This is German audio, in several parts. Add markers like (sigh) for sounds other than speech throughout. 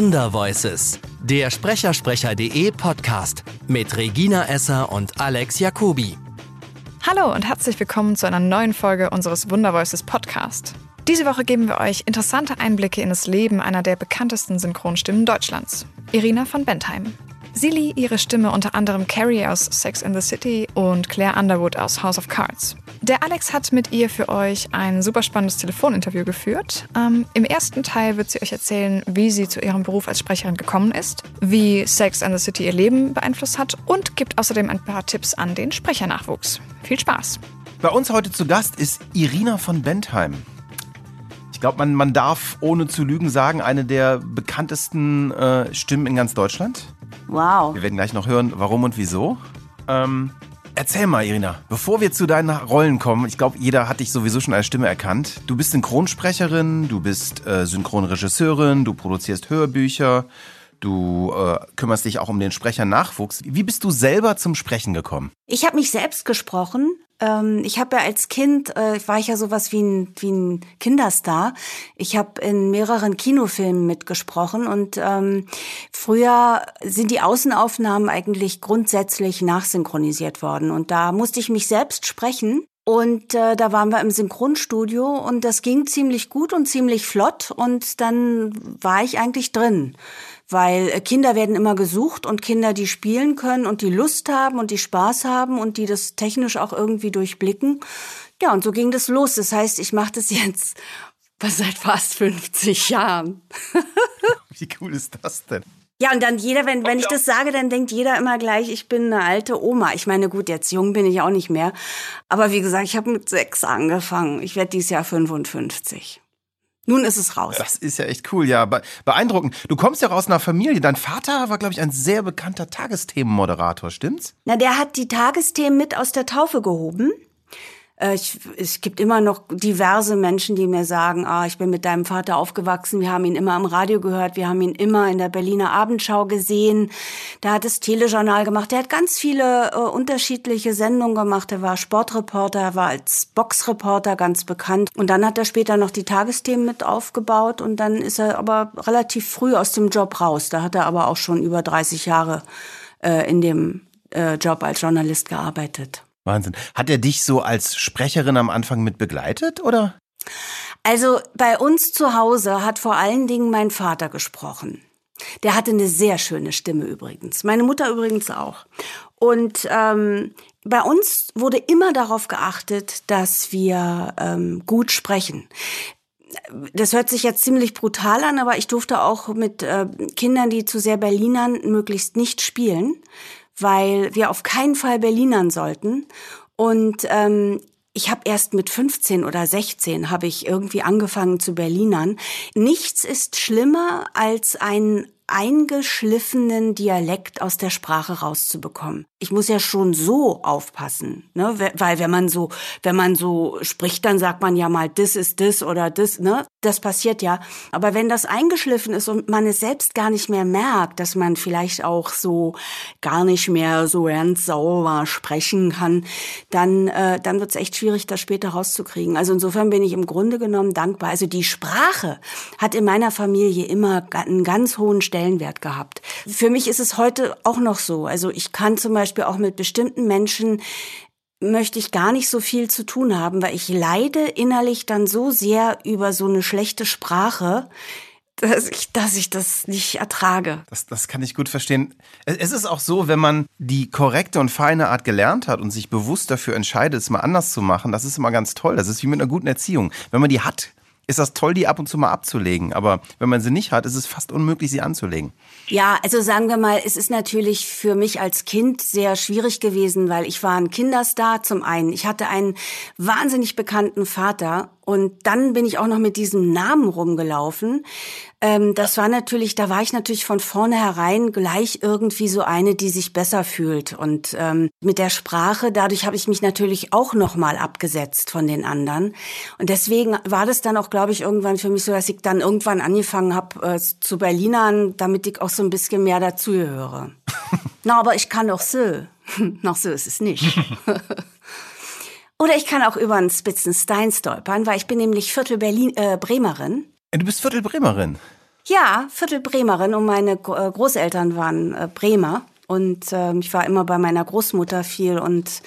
Wundervoices, der Sprechersprecher.de Podcast mit Regina Esser und Alex Jacobi. Hallo und herzlich willkommen zu einer neuen Folge unseres Wundervoices Podcast. Diese Woche geben wir euch interessante Einblicke in das Leben einer der bekanntesten Synchronstimmen Deutschlands, Irina von Bentheim. Lieh ihre Stimme unter anderem Carrie aus Sex in the City und Claire Underwood aus House of Cards. Der Alex hat mit ihr für euch ein super spannendes Telefoninterview geführt. Ähm, Im ersten Teil wird sie euch erzählen, wie sie zu ihrem Beruf als Sprecherin gekommen ist, wie Sex in the City ihr Leben beeinflusst hat und gibt außerdem ein paar Tipps an den Sprechernachwuchs. Viel Spaß! Bei uns heute zu Gast ist Irina von Bentheim. Ich glaube, man, man darf ohne zu lügen sagen, eine der bekanntesten äh, Stimmen in ganz Deutschland. Wow. Wir werden gleich noch hören, warum und wieso. Ähm, erzähl mal, Irina, bevor wir zu deinen Rollen kommen, ich glaube, jeder hat dich sowieso schon als Stimme erkannt. Du bist Synchronsprecherin, du bist äh, Synchronregisseurin, du produzierst Hörbücher, du äh, kümmerst dich auch um den Sprechernachwuchs. Wie bist du selber zum Sprechen gekommen? Ich habe mich selbst gesprochen. Ähm, ich habe ja als Kind, äh, war ich ja sowas wie ein, wie ein Kinderstar. Ich habe in mehreren Kinofilmen mitgesprochen und ähm, früher sind die Außenaufnahmen eigentlich grundsätzlich nachsynchronisiert worden. Und da musste ich mich selbst sprechen. Und äh, da waren wir im Synchronstudio und das ging ziemlich gut und ziemlich flott und dann war ich eigentlich drin weil äh, Kinder werden immer gesucht und Kinder, die spielen können und die Lust haben und die Spaß haben und die das technisch auch irgendwie durchblicken. Ja, und so ging das los. Das heißt, ich mache das (laughs) jetzt seit fast 50 Jahren. (laughs) Wie cool ist das denn? Ja, und dann jeder, wenn, wenn ich das sage, dann denkt jeder immer gleich, ich bin eine alte Oma. Ich meine, gut, jetzt jung bin ich auch nicht mehr. Aber wie gesagt, ich habe mit sechs angefangen. Ich werde dieses Jahr 55. Nun ist es raus. Das ist ja echt cool, ja. Beeindruckend. Du kommst ja aus einer Familie. Dein Vater war, glaube ich, ein sehr bekannter Tagesthemenmoderator, stimmt's? Na, der hat die Tagesthemen mit aus der Taufe gehoben. Äh, ich, es gibt immer noch diverse Menschen, die mir sagen, ah, ich bin mit deinem Vater aufgewachsen, wir haben ihn immer im Radio gehört, wir haben ihn immer in der Berliner Abendschau gesehen. Der hat das Telejournal gemacht, der hat ganz viele äh, unterschiedliche Sendungen gemacht. Er war Sportreporter, er war als Boxreporter ganz bekannt. Und dann hat er später noch die Tagesthemen mit aufgebaut und dann ist er aber relativ früh aus dem Job raus. Da hat er aber auch schon über 30 Jahre äh, in dem äh, Job als Journalist gearbeitet. Wahnsinn. Hat er dich so als Sprecherin am Anfang mit begleitet, oder? Also bei uns zu Hause hat vor allen Dingen mein Vater gesprochen. Der hatte eine sehr schöne Stimme übrigens. Meine Mutter übrigens auch. Und ähm, bei uns wurde immer darauf geachtet, dass wir ähm, gut sprechen. Das hört sich jetzt ziemlich brutal an, aber ich durfte auch mit äh, Kindern, die zu sehr Berlinern, möglichst nicht spielen, weil wir auf keinen Fall Berlinern sollten. Und ähm, ich habe erst mit 15 oder 16 habe ich irgendwie angefangen zu Berlinern. Nichts ist schlimmer als ein eingeschliffenen Dialekt aus der Sprache rauszubekommen. Ich muss ja schon so aufpassen, ne? weil wenn man so, wenn man so spricht, dann sagt man ja mal, das ist das oder das, ne? Das passiert ja. Aber wenn das eingeschliffen ist und man es selbst gar nicht mehr merkt, dass man vielleicht auch so gar nicht mehr so ernst sauber sprechen kann, dann, äh, dann wird es echt schwierig, das später rauszukriegen. Also insofern bin ich im Grunde genommen dankbar. Also die Sprache hat in meiner Familie immer einen ganz hohen Stellenwert Stellenwert gehabt. Für mich ist es heute auch noch so. Also ich kann zum Beispiel auch mit bestimmten Menschen möchte ich gar nicht so viel zu tun haben, weil ich leide innerlich dann so sehr über so eine schlechte Sprache, dass ich, dass ich das nicht ertrage. Das, das kann ich gut verstehen. Es ist auch so, wenn man die korrekte und feine Art gelernt hat und sich bewusst dafür entscheidet, es mal anders zu machen, das ist immer ganz toll. Das ist wie mit einer guten Erziehung. Wenn man die hat, ist das toll, die ab und zu mal abzulegen. Aber wenn man sie nicht hat, ist es fast unmöglich, sie anzulegen. Ja, also sagen wir mal, es ist natürlich für mich als Kind sehr schwierig gewesen, weil ich war ein Kinderstar zum einen. Ich hatte einen wahnsinnig bekannten Vater und dann bin ich auch noch mit diesem Namen rumgelaufen. Ähm, das war natürlich, da war ich natürlich von vornherein gleich irgendwie so eine, die sich besser fühlt. Und ähm, mit der Sprache, dadurch habe ich mich natürlich auch nochmal abgesetzt von den anderen. Und deswegen war das dann auch, glaube ich, irgendwann für mich so, dass ich dann irgendwann angefangen habe äh, zu Berlinern, damit ich auch so ein bisschen mehr dazugehöre. (laughs) Na, aber ich kann auch so. (laughs) Noch so ist es nicht. (laughs) Oder ich kann auch über einen spitzen Stein stolpern, weil ich bin nämlich Viertel Berlin, äh, Bremerin. Du bist Viertel Bremerin? Ja, Viertel Bremerin und meine äh, Großeltern waren äh, Bremer und äh, ich war immer bei meiner Großmutter viel und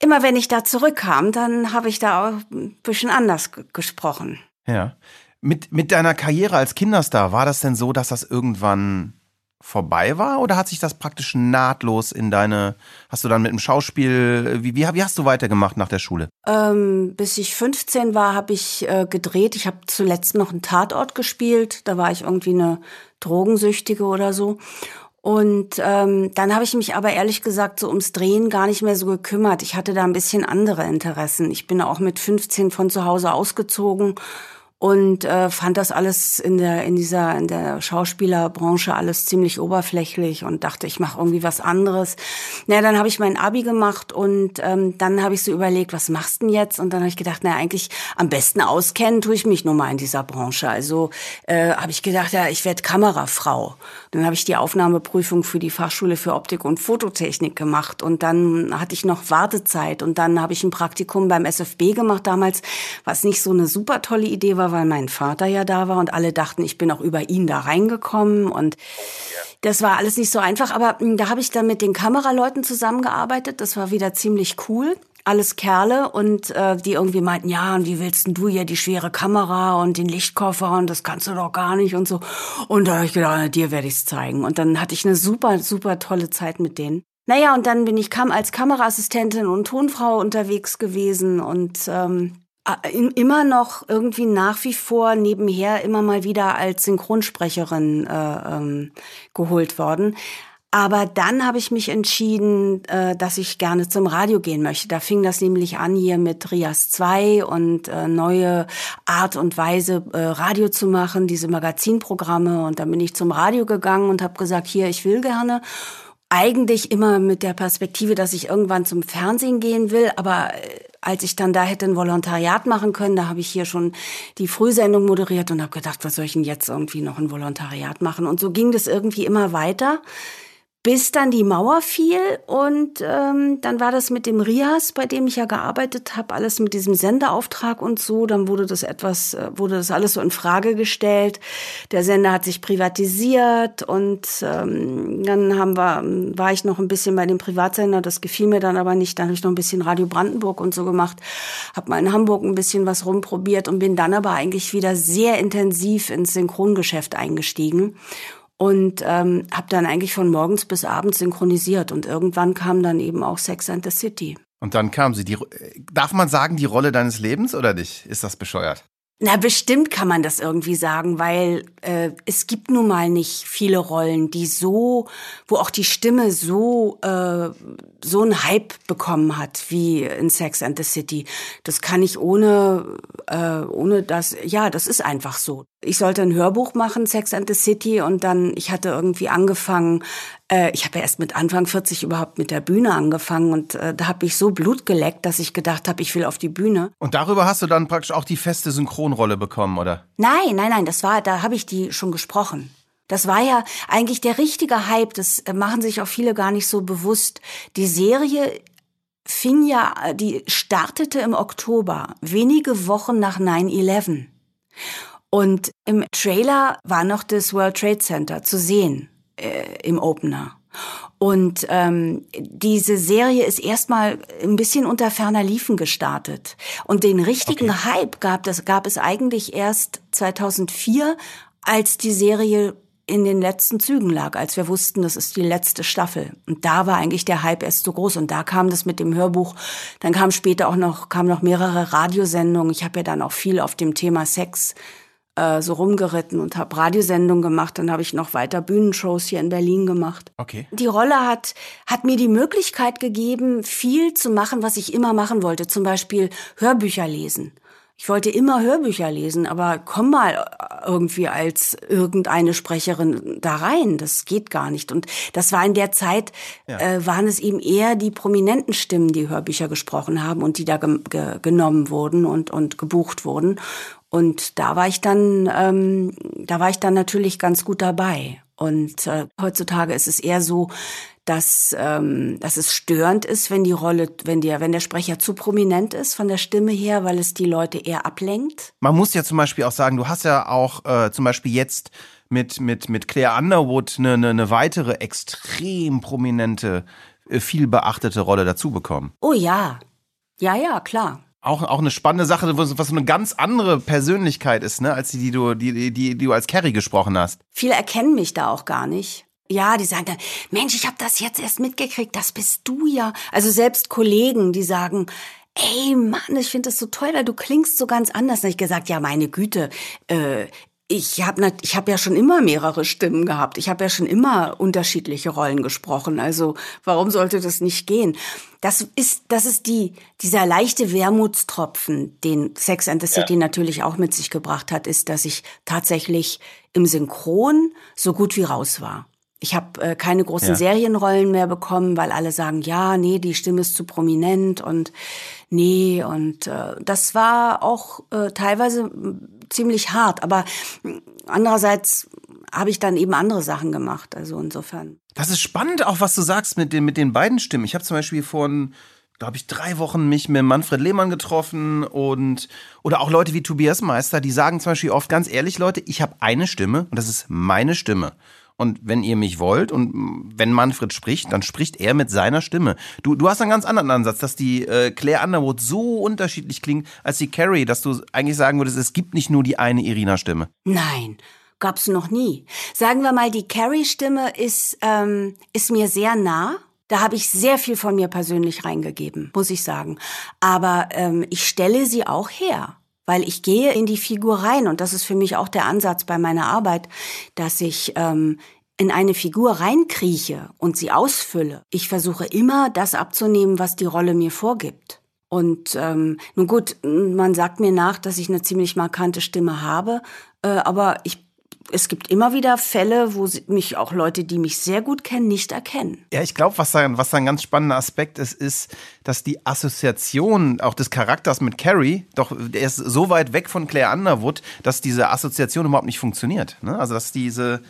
immer wenn ich da zurückkam, dann habe ich da auch ein bisschen anders gesprochen. Ja. Mit, mit deiner Karriere als Kinderstar, war das denn so, dass das irgendwann vorbei war oder hat sich das praktisch nahtlos in deine, hast du dann mit dem Schauspiel, wie, wie, wie hast du weitergemacht nach der Schule? Ähm, bis ich 15 war, habe ich äh, gedreht. Ich habe zuletzt noch einen Tatort gespielt. Da war ich irgendwie eine Drogensüchtige oder so. Und ähm, dann habe ich mich aber ehrlich gesagt so ums Drehen gar nicht mehr so gekümmert. Ich hatte da ein bisschen andere Interessen. Ich bin auch mit 15 von zu Hause ausgezogen und äh, fand das alles in der in dieser in der Schauspielerbranche alles ziemlich oberflächlich und dachte, ich mache irgendwie was anderes. Na, dann habe ich mein Abi gemacht und ähm, dann habe ich so überlegt, was machst denn jetzt? Und dann habe ich gedacht, na eigentlich am besten auskennen tue ich mich nun mal in dieser Branche. Also äh, habe ich gedacht, ja, ich werde Kamerafrau. Dann habe ich die Aufnahmeprüfung für die Fachschule für Optik und Fototechnik gemacht und dann hatte ich noch Wartezeit und dann habe ich ein Praktikum beim SFB gemacht damals, was nicht so eine super tolle Idee war weil mein Vater ja da war und alle dachten, ich bin auch über ihn da reingekommen und das war alles nicht so einfach, aber hm, da habe ich dann mit den Kameraleuten zusammengearbeitet. Das war wieder ziemlich cool alles Kerle und äh, die irgendwie meinten, ja, und wie willst denn du hier die schwere Kamera und den Lichtkoffer und das kannst du doch gar nicht und so. Und da habe ich gedacht, dir werde ich's zeigen. Und dann hatte ich eine super, super tolle Zeit mit denen. Naja, und dann bin ich kam als Kameraassistentin und Tonfrau unterwegs gewesen und ähm, äh, immer noch irgendwie nach wie vor nebenher immer mal wieder als Synchronsprecherin äh, ähm, geholt worden. Aber dann habe ich mich entschieden, äh, dass ich gerne zum Radio gehen möchte. Da fing das nämlich an hier mit Rias 2 und äh, neue Art und Weise, äh, Radio zu machen, diese Magazinprogramme. Und dann bin ich zum Radio gegangen und habe gesagt, hier, ich will gerne eigentlich immer mit der Perspektive, dass ich irgendwann zum Fernsehen gehen will, aber äh, als ich dann da hätte ein Volontariat machen können, da habe ich hier schon die Frühsendung moderiert und habe gedacht, was soll ich denn jetzt irgendwie noch ein Volontariat machen? Und so ging das irgendwie immer weiter bis dann die Mauer fiel und ähm, dann war das mit dem Rias, bei dem ich ja gearbeitet habe, alles mit diesem Sendeauftrag und so. Dann wurde das etwas, äh, wurde das alles so in Frage gestellt. Der Sender hat sich privatisiert und ähm, dann haben wir, war ich noch ein bisschen bei dem Privatsender. Das gefiel mir dann aber nicht. Dann habe ich noch ein bisschen Radio Brandenburg und so gemacht, habe mal in Hamburg ein bisschen was rumprobiert und bin dann aber eigentlich wieder sehr intensiv ins Synchrongeschäft eingestiegen und ähm, habe dann eigentlich von morgens bis abends synchronisiert und irgendwann kam dann eben auch Sex and the City. Und dann kam sie. Die, darf man sagen, die Rolle deines Lebens oder nicht? Ist das bescheuert? Na, bestimmt kann man das irgendwie sagen, weil äh, es gibt nun mal nicht viele Rollen, die so, wo auch die Stimme so äh, so einen Hype bekommen hat wie in Sex and the City. Das kann ich ohne äh, ohne das. Ja, das ist einfach so. Ich sollte ein Hörbuch machen, Sex and the City, und dann ich hatte irgendwie angefangen äh, ich habe ja erst mit Anfang 40 überhaupt mit der Bühne angefangen und äh, da habe ich so Blut geleckt, dass ich gedacht habe, ich will auf die Bühne. Und darüber hast du dann praktisch auch die feste Synchronrolle bekommen, oder? Nein, nein, nein, das war, da habe ich die schon gesprochen. Das war ja eigentlich der richtige Hype, das machen sich auch viele gar nicht so bewusst. Die Serie fing ja, die startete im Oktober, wenige Wochen nach 9-11. Und im Trailer war noch das World Trade Center zu sehen äh, im Opener. Und ähm, diese Serie ist erstmal ein bisschen unter ferner Liefen gestartet. Und den richtigen okay. Hype gab, das gab es eigentlich erst 2004, als die Serie in den letzten Zügen lag, als wir wussten, das ist die letzte Staffel. Und da war eigentlich der Hype erst so groß. Und da kam das mit dem Hörbuch. Dann kam später auch noch, kamen noch mehrere Radiosendungen. Ich habe ja dann auch viel auf dem Thema Sex äh, so rumgeritten und habe Radiosendungen gemacht. Dann habe ich noch weiter Bühnenshows hier in Berlin gemacht. Okay. Die Rolle hat, hat mir die Möglichkeit gegeben, viel zu machen, was ich immer machen wollte. Zum Beispiel Hörbücher lesen. Ich wollte immer Hörbücher lesen, aber komm mal irgendwie als irgendeine Sprecherin da rein. Das geht gar nicht. Und das war in der Zeit, ja. äh, waren es eben eher die prominenten Stimmen, die Hörbücher gesprochen haben und die da ge ge genommen wurden und, und gebucht wurden. Und da war ich dann, ähm, da war ich dann natürlich ganz gut dabei. Und äh, heutzutage ist es eher so, dass, ähm, dass es störend ist, wenn die Rolle, wenn der, wenn der Sprecher zu prominent ist von der Stimme her, weil es die Leute eher ablenkt. Man muss ja zum Beispiel auch sagen, du hast ja auch äh, zum Beispiel jetzt mit, mit, mit Claire Underwood eine, eine, eine weitere extrem prominente, äh, viel beachtete Rolle dazu bekommen. Oh ja. Ja, ja, klar auch, auch eine spannende Sache, was, was eine ganz andere Persönlichkeit ist, ne, als die, die du, die, die, die du als Carrie gesprochen hast. Viele erkennen mich da auch gar nicht. Ja, die sagen dann, Mensch, ich habe das jetzt erst mitgekriegt, das bist du ja. Also selbst Kollegen, die sagen, ey Mann, ich finde das so toll, weil du klingst so ganz anders. Habe ich gesagt, ja, meine Güte, äh, ich habe ich hab ja schon immer mehrere Stimmen gehabt. Ich habe ja schon immer unterschiedliche Rollen gesprochen. Also warum sollte das nicht gehen? Das ist, das ist die, dieser leichte Wermutstropfen, den Sex and the City ja. natürlich auch mit sich gebracht hat, ist, dass ich tatsächlich im Synchron so gut wie raus war. Ich habe äh, keine großen ja. Serienrollen mehr bekommen, weil alle sagen, ja, nee, die Stimme ist zu prominent und nee. Und äh, das war auch äh, teilweise ziemlich hart. Aber andererseits habe ich dann eben andere Sachen gemacht. Also insofern. Das ist spannend, auch was du sagst mit den, mit den beiden Stimmen. Ich habe zum Beispiel vor glaube ich, drei Wochen mich mit Manfred Lehmann getroffen und oder auch Leute wie Tobias Meister, die sagen zum Beispiel oft ganz ehrlich, Leute, ich habe eine Stimme und das ist meine Stimme. Und wenn ihr mich wollt und wenn Manfred spricht, dann spricht er mit seiner Stimme. Du, du hast einen ganz anderen Ansatz, dass die äh, Claire Underwood so unterschiedlich klingt als die Carrie, dass du eigentlich sagen würdest, es gibt nicht nur die eine Irina-Stimme. Nein, gab's noch nie. Sagen wir mal, die Carrie-Stimme ist, ähm, ist mir sehr nah. Da habe ich sehr viel von mir persönlich reingegeben, muss ich sagen. Aber ähm, ich stelle sie auch her weil ich gehe in die Figur rein und das ist für mich auch der Ansatz bei meiner Arbeit, dass ich ähm, in eine Figur reinkrieche und sie ausfülle. Ich versuche immer, das abzunehmen, was die Rolle mir vorgibt. Und ähm, nun gut, man sagt mir nach, dass ich eine ziemlich markante Stimme habe, äh, aber ich es gibt immer wieder Fälle, wo mich auch Leute, die mich sehr gut kennen, nicht erkennen. Ja, ich glaube, was da, was da ein ganz spannender Aspekt ist, ist, dass die Assoziation auch des Charakters mit Carrie, doch der ist so weit weg von Claire Underwood, dass diese Assoziation überhaupt nicht funktioniert. Ne? Also, dass diese,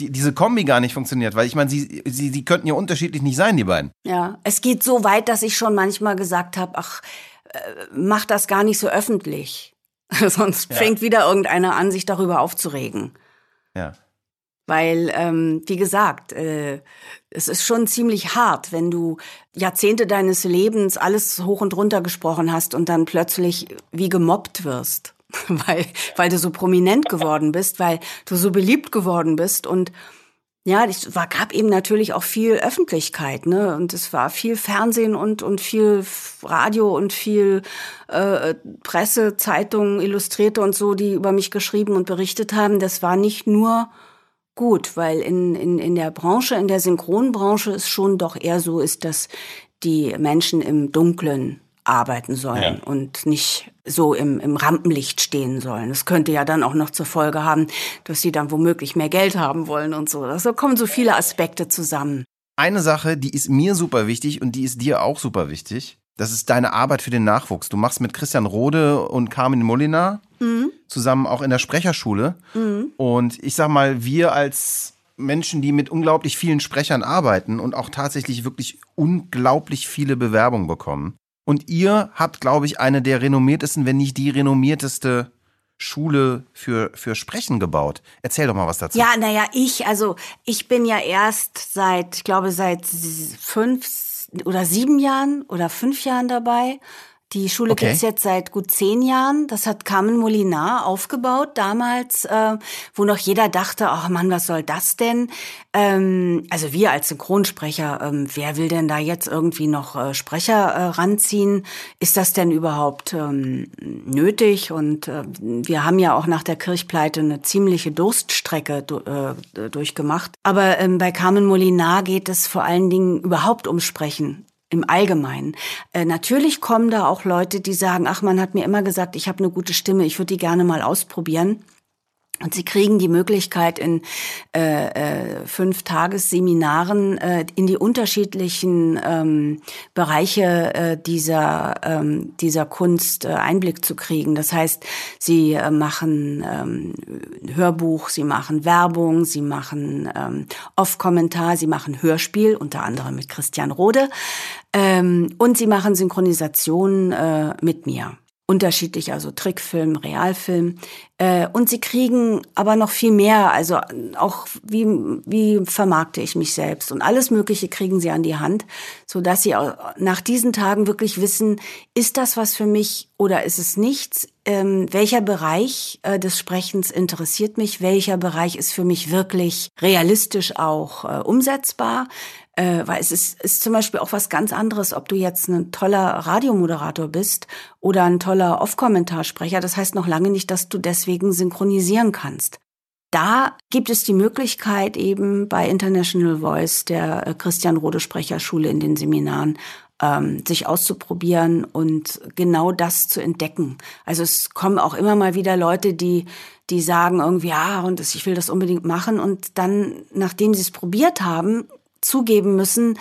die, diese Kombi gar nicht funktioniert, weil ich meine, sie, sie, sie könnten ja unterschiedlich nicht sein, die beiden. Ja, es geht so weit, dass ich schon manchmal gesagt habe, ach, äh, mach das gar nicht so öffentlich. (laughs) Sonst ja. fängt wieder irgendeiner an, sich darüber aufzuregen. Ja. Weil, ähm, wie gesagt, äh, es ist schon ziemlich hart, wenn du Jahrzehnte deines Lebens alles hoch und runter gesprochen hast und dann plötzlich wie gemobbt wirst, (laughs) weil, weil du so prominent geworden bist, weil du so beliebt geworden bist und ja, es war, gab eben natürlich auch viel Öffentlichkeit, ne? Und es war viel Fernsehen und und viel Radio und viel äh, Presse, Zeitungen, Illustrierte und so, die über mich geschrieben und berichtet haben. Das war nicht nur gut, weil in in in der Branche, in der Synchronbranche es schon doch eher so ist, dass die Menschen im Dunklen arbeiten sollen ja. und nicht so im, im Rampenlicht stehen sollen. Das könnte ja dann auch noch zur Folge haben, dass sie dann womöglich mehr Geld haben wollen und so. Da kommen so viele Aspekte zusammen. Eine Sache, die ist mir super wichtig und die ist dir auch super wichtig. Das ist deine Arbeit für den Nachwuchs. Du machst mit Christian Rode und Carmen Molina mhm. zusammen auch in der Sprecherschule. Mhm. Und ich sag mal, wir als Menschen, die mit unglaublich vielen Sprechern arbeiten und auch tatsächlich wirklich unglaublich viele Bewerbungen bekommen, und ihr habt, glaube ich, eine der renommiertesten, wenn nicht die renommierteste Schule für, für Sprechen gebaut. Erzähl doch mal was dazu. Ja, naja, ich, also ich bin ja erst seit, ich glaube, seit fünf oder sieben Jahren oder fünf Jahren dabei. Die Schule okay. gibt's jetzt seit gut zehn Jahren. Das hat Carmen Molinar aufgebaut damals, äh, wo noch jeder dachte, ach Mann, was soll das denn? Ähm, also wir als Synchronsprecher, ähm, wer will denn da jetzt irgendwie noch äh, Sprecher äh, ranziehen? Ist das denn überhaupt ähm, nötig? Und äh, wir haben ja auch nach der Kirchpleite eine ziemliche Durststrecke äh, durchgemacht. Aber ähm, bei Carmen Molinar geht es vor allen Dingen überhaupt ums Sprechen im Allgemeinen. Äh, natürlich kommen da auch Leute, die sagen, ach, man hat mir immer gesagt, ich habe eine gute Stimme, ich würde die gerne mal ausprobieren. Und sie kriegen die Möglichkeit, in äh, äh, fünf Tagesseminaren äh, in die unterschiedlichen ähm, Bereiche äh, dieser, ähm, dieser Kunst äh, Einblick zu kriegen. Das heißt, sie äh, machen ähm, Hörbuch, sie machen Werbung, sie machen ähm, Off-Kommentar, sie machen Hörspiel, unter anderem mit Christian Rode, ähm, und sie machen Synchronisation äh, mit mir unterschiedlich, also Trickfilm, Realfilm. Äh, und sie kriegen aber noch viel mehr, also auch wie, wie vermarkte ich mich selbst und alles Mögliche kriegen sie an die Hand, so dass sie nach diesen Tagen wirklich wissen, ist das was für mich oder ist es nichts? Ähm, welcher Bereich äh, des Sprechens interessiert mich? Welcher Bereich ist für mich wirklich realistisch auch äh, umsetzbar? Äh, weil es ist, ist zum Beispiel auch was ganz anderes, ob du jetzt ein toller Radiomoderator bist oder ein toller Off-Kommentarsprecher. Das heißt noch lange nicht, dass du deswegen synchronisieren kannst. Da gibt es die Möglichkeit eben bei International Voice der äh, Christian Rode Sprecherschule in den Seminaren ähm, sich auszuprobieren und genau das zu entdecken. Also es kommen auch immer mal wieder Leute, die die sagen irgendwie ja und ich will das unbedingt machen und dann nachdem sie es probiert haben zugeben müssen,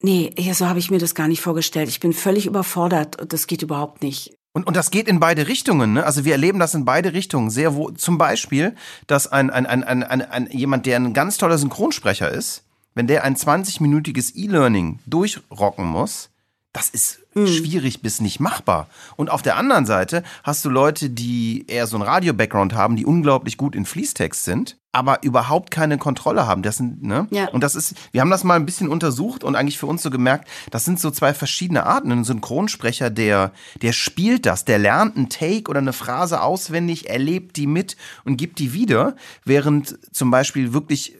nee, so habe ich mir das gar nicht vorgestellt. Ich bin völlig überfordert und das geht überhaupt nicht. Und, und das geht in beide Richtungen. Ne? Also wir erleben das in beide Richtungen. Sehr wo, zum Beispiel, dass ein, ein, ein, ein, ein, ein jemand, der ein ganz toller Synchronsprecher ist, wenn der ein 20-minütiges E-Learning durchrocken muss, das ist mhm. schwierig bis nicht machbar. Und auf der anderen Seite hast du Leute, die eher so einen Radio-Background haben, die unglaublich gut in Fließtext sind, aber überhaupt keine Kontrolle haben. Das sind, ne? Ja. Und das ist, wir haben das mal ein bisschen untersucht und eigentlich für uns so gemerkt, das sind so zwei verschiedene Arten. Ein Synchronsprecher, der, der spielt das, der lernt einen Take oder eine Phrase auswendig, erlebt die mit und gibt die wieder, während zum Beispiel wirklich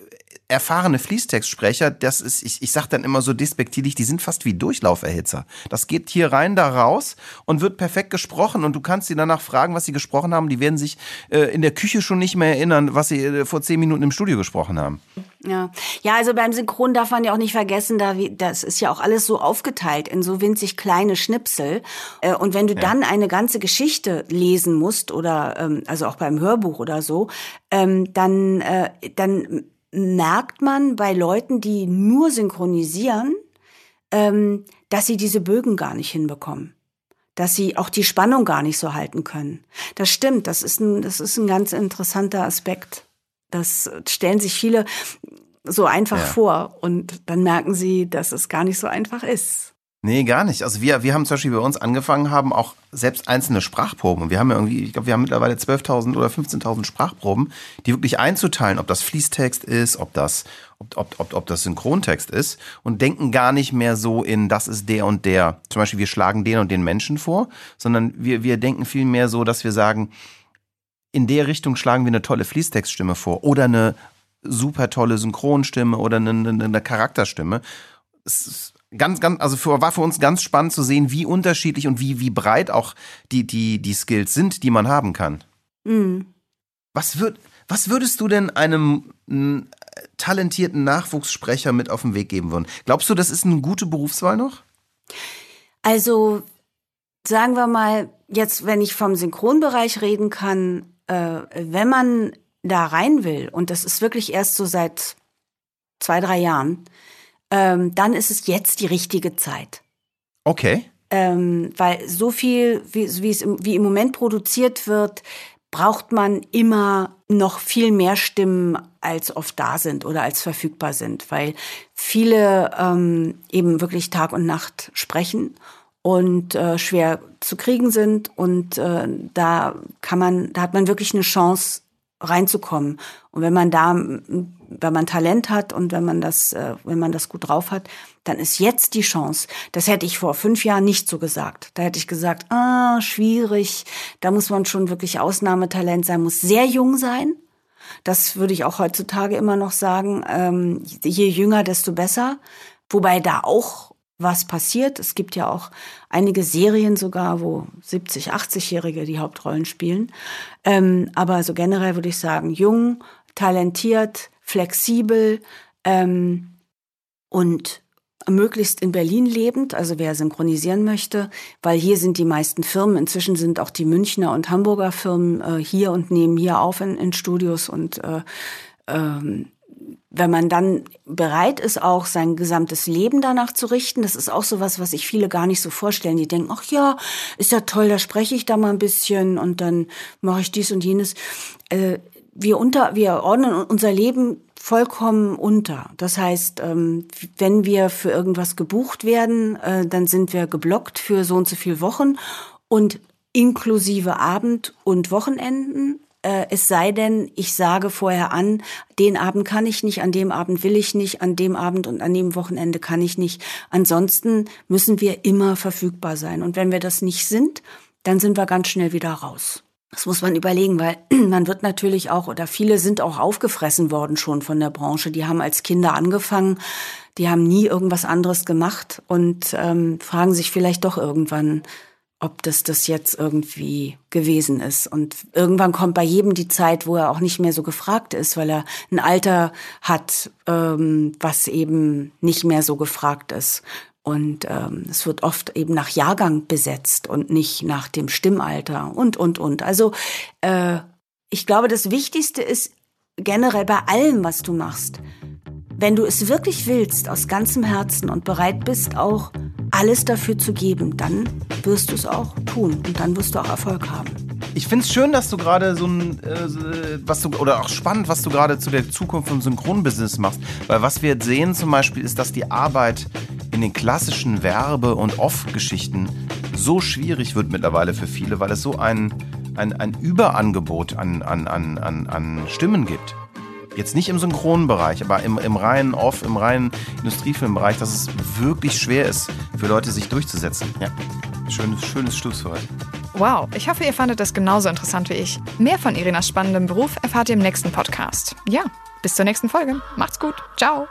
erfahrene Fließtextsprecher, das ist, ich, ich sag dann immer so despektierlich, die sind fast wie Durchlauferhitzer. Das geht hier rein, da raus und wird perfekt gesprochen und du kannst sie danach fragen, was sie gesprochen haben. Die werden sich äh, in der Küche schon nicht mehr erinnern, was sie äh, vor zehn Minuten im Studio gesprochen haben. Ja, ja, also beim Synchron darf man ja auch nicht vergessen, da wie, das ist ja auch alles so aufgeteilt in so winzig kleine Schnipsel. Äh, und wenn du ja. dann eine ganze Geschichte lesen musst oder ähm, also auch beim Hörbuch oder so, ähm, dann äh, dann merkt man bei Leuten, die nur synchronisieren, ähm, dass sie diese Bögen gar nicht hinbekommen. Dass sie auch die Spannung gar nicht so halten können. Das stimmt, das ist ein, das ist ein ganz interessanter Aspekt. Das stellen sich viele so einfach ja. vor und dann merken sie, dass es gar nicht so einfach ist. Nee, gar nicht. Also wir, wir haben zum Beispiel bei uns angefangen, haben auch selbst einzelne Sprachproben. Und wir haben ja irgendwie, ich glaube, wir haben mittlerweile 12.000 oder 15.000 Sprachproben, die wirklich einzuteilen, ob das Fließtext ist, ob das, ob, ob, ob, ob das Synchrontext ist und denken gar nicht mehr so in, das ist der und der. Zum Beispiel, wir schlagen den und den Menschen vor, sondern wir, wir denken viel mehr so, dass wir sagen, in der Richtung schlagen wir eine tolle Fließtextstimme vor oder eine super tolle Synchronstimme oder eine, eine, eine Charakterstimme. Es ganz, ganz, also für, war für uns ganz spannend zu sehen, wie unterschiedlich und wie, wie breit auch die, die, die Skills sind, die man haben kann. Mhm. Was, würd, was würdest du denn einem n, talentierten Nachwuchssprecher mit auf den Weg geben wollen? Glaubst du, das ist eine gute Berufswahl noch? Also, sagen wir mal, jetzt, wenn ich vom Synchronbereich reden kann, äh, wenn man da rein will, und das ist wirklich erst so seit zwei, drei Jahren, ähm, dann ist es jetzt die richtige Zeit. Okay. Ähm, weil so viel, wie, wie es im, wie im Moment produziert wird, braucht man immer noch viel mehr Stimmen, als oft da sind oder als verfügbar sind, weil viele ähm, eben wirklich Tag und Nacht sprechen und äh, schwer zu kriegen sind und äh, da kann man, da hat man wirklich eine Chance reinzukommen. Und wenn man da wenn man Talent hat und wenn man das, äh, wenn man das gut drauf hat, dann ist jetzt die Chance. Das hätte ich vor fünf Jahren nicht so gesagt. Da hätte ich gesagt, ah, schwierig. Da muss man schon wirklich Ausnahmetalent sein, muss sehr jung sein. Das würde ich auch heutzutage immer noch sagen. Ähm, je jünger, desto besser. Wobei da auch was passiert. Es gibt ja auch einige Serien sogar, wo 70, 80-Jährige die Hauptrollen spielen. Ähm, aber so generell würde ich sagen, jung, talentiert, flexibel ähm, und möglichst in Berlin lebend, also wer synchronisieren möchte, weil hier sind die meisten Firmen. Inzwischen sind auch die Münchner und Hamburger Firmen äh, hier und nehmen hier auf in, in Studios und äh, ähm, wenn man dann bereit ist, auch sein gesamtes Leben danach zu richten, das ist auch so was, was sich viele gar nicht so vorstellen. Die denken, ach ja, ist ja toll, da spreche ich da mal ein bisschen und dann mache ich dies und jenes. Äh, wir unter, wir ordnen unser Leben vollkommen unter. Das heißt, ähm, wenn wir für irgendwas gebucht werden, äh, dann sind wir geblockt für so und so viele Wochen und inklusive Abend- und Wochenenden äh, es sei denn, ich sage vorher an, den Abend kann ich nicht, an dem Abend will ich nicht, an dem Abend und an dem Wochenende kann ich nicht. Ansonsten müssen wir immer verfügbar sein. Und wenn wir das nicht sind, dann sind wir ganz schnell wieder raus. Das muss man überlegen, weil (clears throat) man wird natürlich auch, oder viele sind auch aufgefressen worden schon von der Branche. Die haben als Kinder angefangen, die haben nie irgendwas anderes gemacht und ähm, fragen sich vielleicht doch irgendwann, ob das das jetzt irgendwie gewesen ist. Und irgendwann kommt bei jedem die Zeit, wo er auch nicht mehr so gefragt ist, weil er ein Alter hat, ähm, was eben nicht mehr so gefragt ist. Und ähm, es wird oft eben nach Jahrgang besetzt und nicht nach dem Stimmalter und, und, und. Also äh, ich glaube, das Wichtigste ist generell bei allem, was du machst, wenn du es wirklich willst, aus ganzem Herzen und bereit bist, auch alles dafür zu geben, dann wirst du es auch tun und dann wirst du auch Erfolg haben. Ich finde es schön, dass du gerade so ein, äh, was du, oder auch spannend, was du gerade zu der Zukunft im Synchronbusiness machst. Weil was wir jetzt sehen zum Beispiel, ist, dass die Arbeit in den klassischen Werbe- und Off-Geschichten so schwierig wird mittlerweile für viele, weil es so ein, ein, ein Überangebot an, an, an, an Stimmen gibt. Jetzt nicht im Synchronbereich, aber im, im reinen Off, im reinen Industriefilmbereich, dass es wirklich schwer ist, für Leute sich durchzusetzen. Ja, schönes, schönes Schlusswort. Wow, ich hoffe, ihr fandet das genauso interessant wie ich. Mehr von Irinas spannendem Beruf erfahrt ihr im nächsten Podcast. Ja, bis zur nächsten Folge. Macht's gut. Ciao.